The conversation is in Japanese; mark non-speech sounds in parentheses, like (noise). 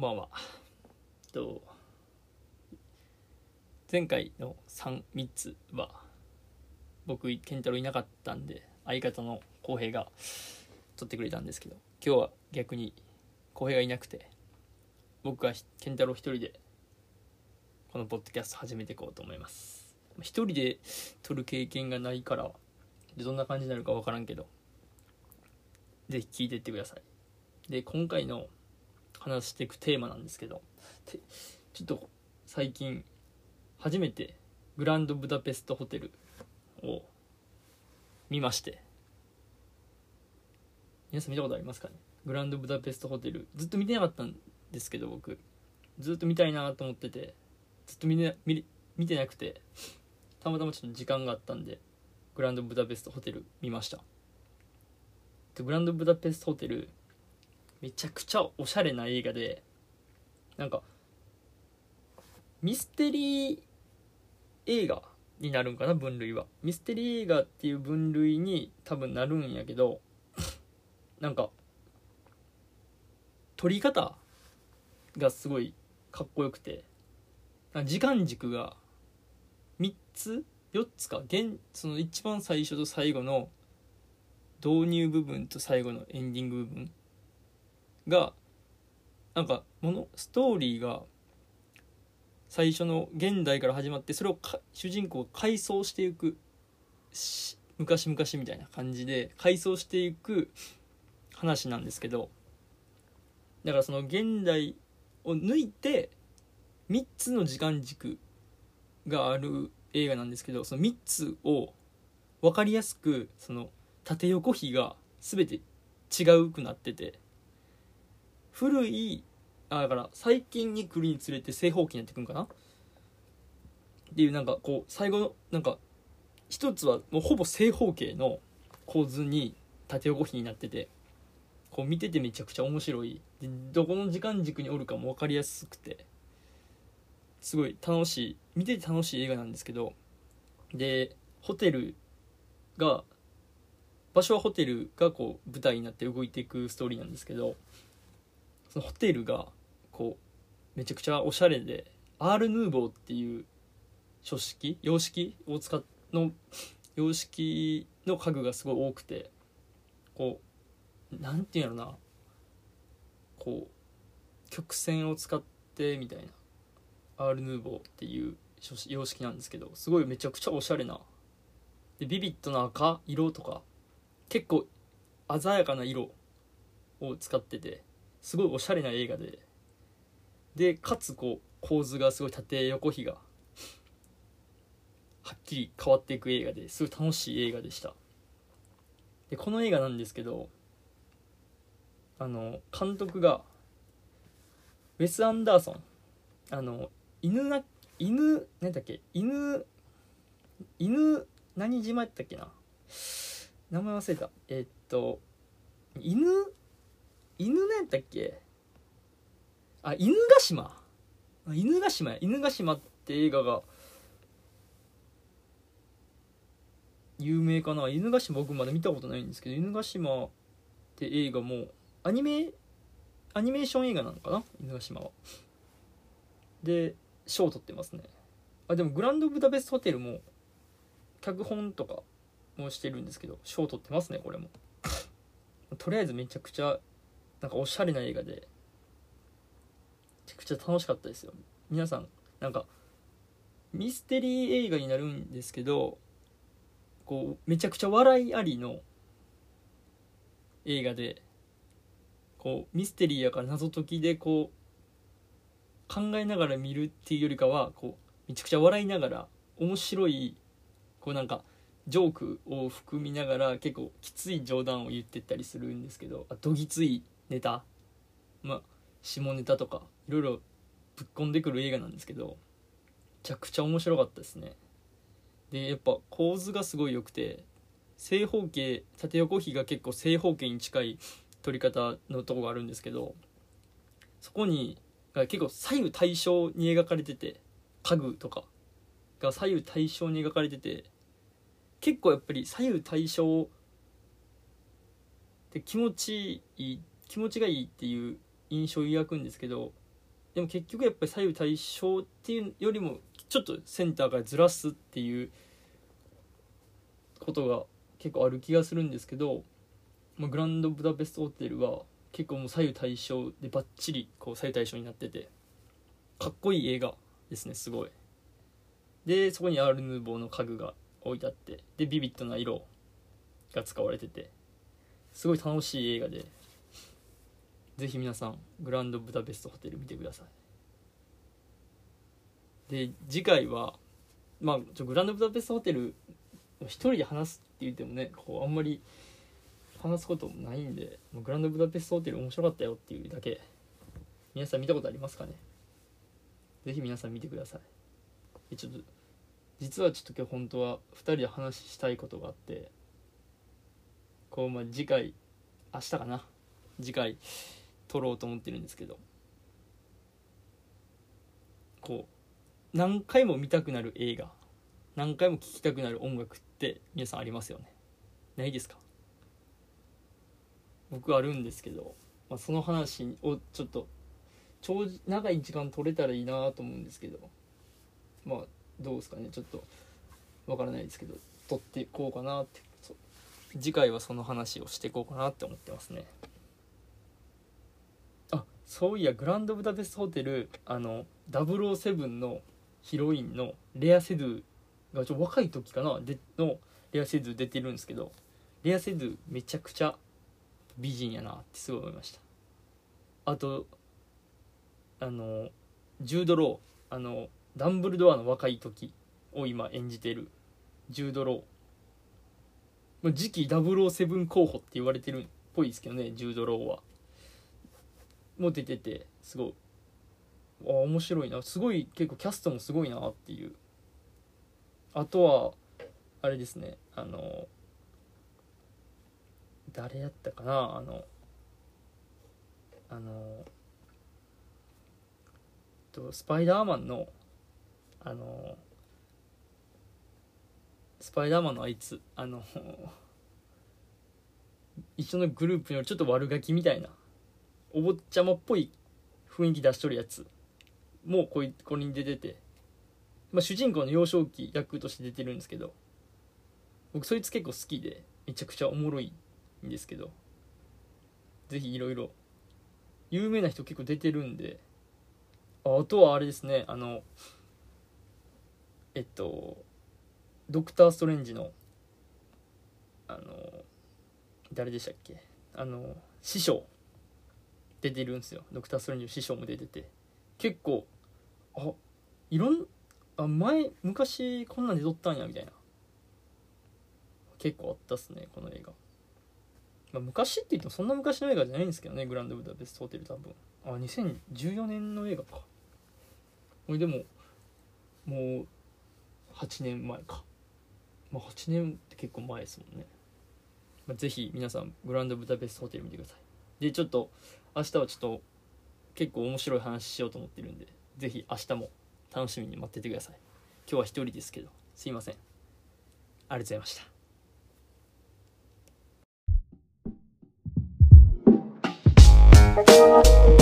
んばんは。と前回の 3, 3つは僕健太郎いなかったんで相方の浩平が撮ってくれたんですけど今日は逆に浩平がいなくて僕が健太郎一人でこのポッドキャスト始めていこうと思います一人で撮る経験がないからどんな感じになるか分からんけどぜひ聞いてってくださいで今回の話していくテーマなんですけどちょっと最近初めてグランドブダペストホテルを見まして皆さん見たことありますかね？グランドブダペストホテルずっと見てなかったんですけど僕。ずっと見たいなと思っててずっと見,、ね、見見てなくてたまたまちょっと時間があったんでグランドブダペストホテル見ました。グランドブダペストホテルめちゃくちゃおしゃれな映画でなんかミステリー映画になるんかな分類は。ミステリー映画っていう分類に多分なるんやけどなんか撮り方がすごいかっこよくて時間軸が3つ4つか現その一番最初と最後の導入部分と最後のエンディング部分がなんかものストーリーが最初の現代から始まってそれを主人公が回想していく昔々みたいな感じで回想していく話なんですけどだからその現代を抜いて3つの時間軸がある映画なんですけどその3つを分かりやすくその縦横比が全て違うくなってて古いあだから最近に来るにつれて正方形になってくんかな？っていうなんかこう最後のなんか一つはもうほぼ正方形の構図に縦横比になっててこう見ててめちゃくちゃ面白い。でどこの時間軸におるかも分かりやすくてすごい楽しい。見てて楽しい映画なんですけどでホテルが場所はホテルがこう舞台になって動いていくストーリーなんですけどそのホテルがこうめちゃくちゃおしゃれでアール・ヌーボーっていう書式様式を使っの様式の家具がすごい多くてこうなんていうんやろな。こう曲線を使ってみたいな。アール・ヌーボーっていう様式なんですけどすごいめちゃくちゃおしゃれな。でビビッドな赤色とか結構鮮やかな色を使ってて。すごいおしゃれな映画で。でかつこう構図がすごい縦横比がはっきり変わっていく映画ですごい楽しい映画でした。でこの映画なんですけどあの監督がウェス・アンダーソン。あの犬な犬何だっけ？犬犬何島やったっけな？名前忘れた。えー、っと犬犬何やったっけ？あ犬ヶ島？犬ヶ島や。犬ヶ島って映画が有名かな？犬ヶ島僕まだ見たことないんですけど犬ヶ島って映画もアニメアニメーション映画なのかな？犬ヶ島は。で賞を取ってますね。あでもグランドブダペストホテルも脚本とかもしてるんですけど賞を取ってますねこれも。(laughs) とりあえずめちゃくちゃなんかおしゃれな映画でめちゃくちゃ楽しかったですよ。皆さんなんかミステリー映画になるんですけどこうめちゃくちゃ笑いありの映画でこうミステリーやから謎解きでこう考えながら見るっていうよりかはこうめちゃくちゃ笑いながら面白いこうなんかジョークを含みながら結構きつい冗談を言ってったりするんですけどあどぎついネタまあ下ネタとかいろいろぶっ込んでくる映画なんですけどめちゃくちゃ面白かったですね。でやっぱ構図がすごい良くて正方形縦横比が結構正方形に近い撮り方のとこがあるんですけどそこに結構左右対称に描かれてて家具とかが左右対称に描かれてて結構やっぱり左右対称で気持ちいい気持ちがいいっていう印象を抱くんですけどでも結局やっぱり左右対称っていうよりもちょっとセンターからずらすっていうことが結構ある気がするんですけど、まあ、グランドブダペストホテルは結構もう左右対称でバッチリこう左右対称になっててかっこいい映画ですねすごい。でそこにアール・ヌーボーの家具が置いてあってでビビッドな色が使われててすごい楽しい映画でぜひ皆さんグランドブダペストホテル見てください。で次回はまあちょグランドブダペストホテル一人で話すって言ってもねこうあんまり話すこともないんでグランドブダペストホテル面白かったよっていうだけ。皆さん見たことありますかね？ぜひ皆さん見てください。ちょっと実はちょっと今日本当は2人で話したいことがあってこうまあ次回明日かな？次回。撮ろうと思ってるんですけど。こう何回も見たくなる映画。何回も聴きたくなる音楽って皆さんありますよね。ないですか？僕あるんですけど、まあ、その話をちょっと長長い時間取れたらいいなと思うんですけどまあどうですかね？ちょっとわからないですけど撮っていこうかなって次回はその話をしていこうかなって思ってますね。そういやグランドブダペストホテルあの007のヒロインのレア・セドゥがちょ若い時かなでのレア・セドゥ出てるんですけどレア・セドゥめちゃくちゃ美人やなってすごい思いました。あとあのジュード・ローあのダンブルドアの若い時を今演じてるジュード・ロー。次期007候補って言われてるっぽいですけどねジュード・ローは。も出ててすごい。あ面白いな。すごい結構キャストもすごいなっていう。あとはあれですね。あの誰やったかな。あのあのとスパイダーマンのあのスパイダーマンのあいつ。あの (laughs) 一緒のグループにちょっと悪ガキみたいな。お坊ちゃまっぽい雰囲気出しとるやつもうこいこれに出てて、まあ、主人公の幼少期役として出てるんですけど。僕そいつ結構好きでめちゃくちゃおもろいんですけど。ぜひいろいろ有名な人結構出てるんで。あとはあれですね。あのえっとドクター・ストレンジのあの誰でしたっけ？あの師匠。出てるんですよ。ドクター・ストレンジの師匠も出てて。結構あいろんあ前昔こんなんで撮ったんやみたいな。結構あったっすねこの映画、まあ、昔って言ってもそんな昔の映画じゃないんですけどねグランドブダペストホテル多分。あ2014年の映画か。これでももう8年前か。まあ8年って結構前ですもんね、まあ、ぜひ皆さんグランドブダペストホテル見てください。でちょっと明日はちょっと結構面白い話しようと思ってるんで是非明日も楽しみに待っててください。今日は一人ですけどすいません。ありがとうございました。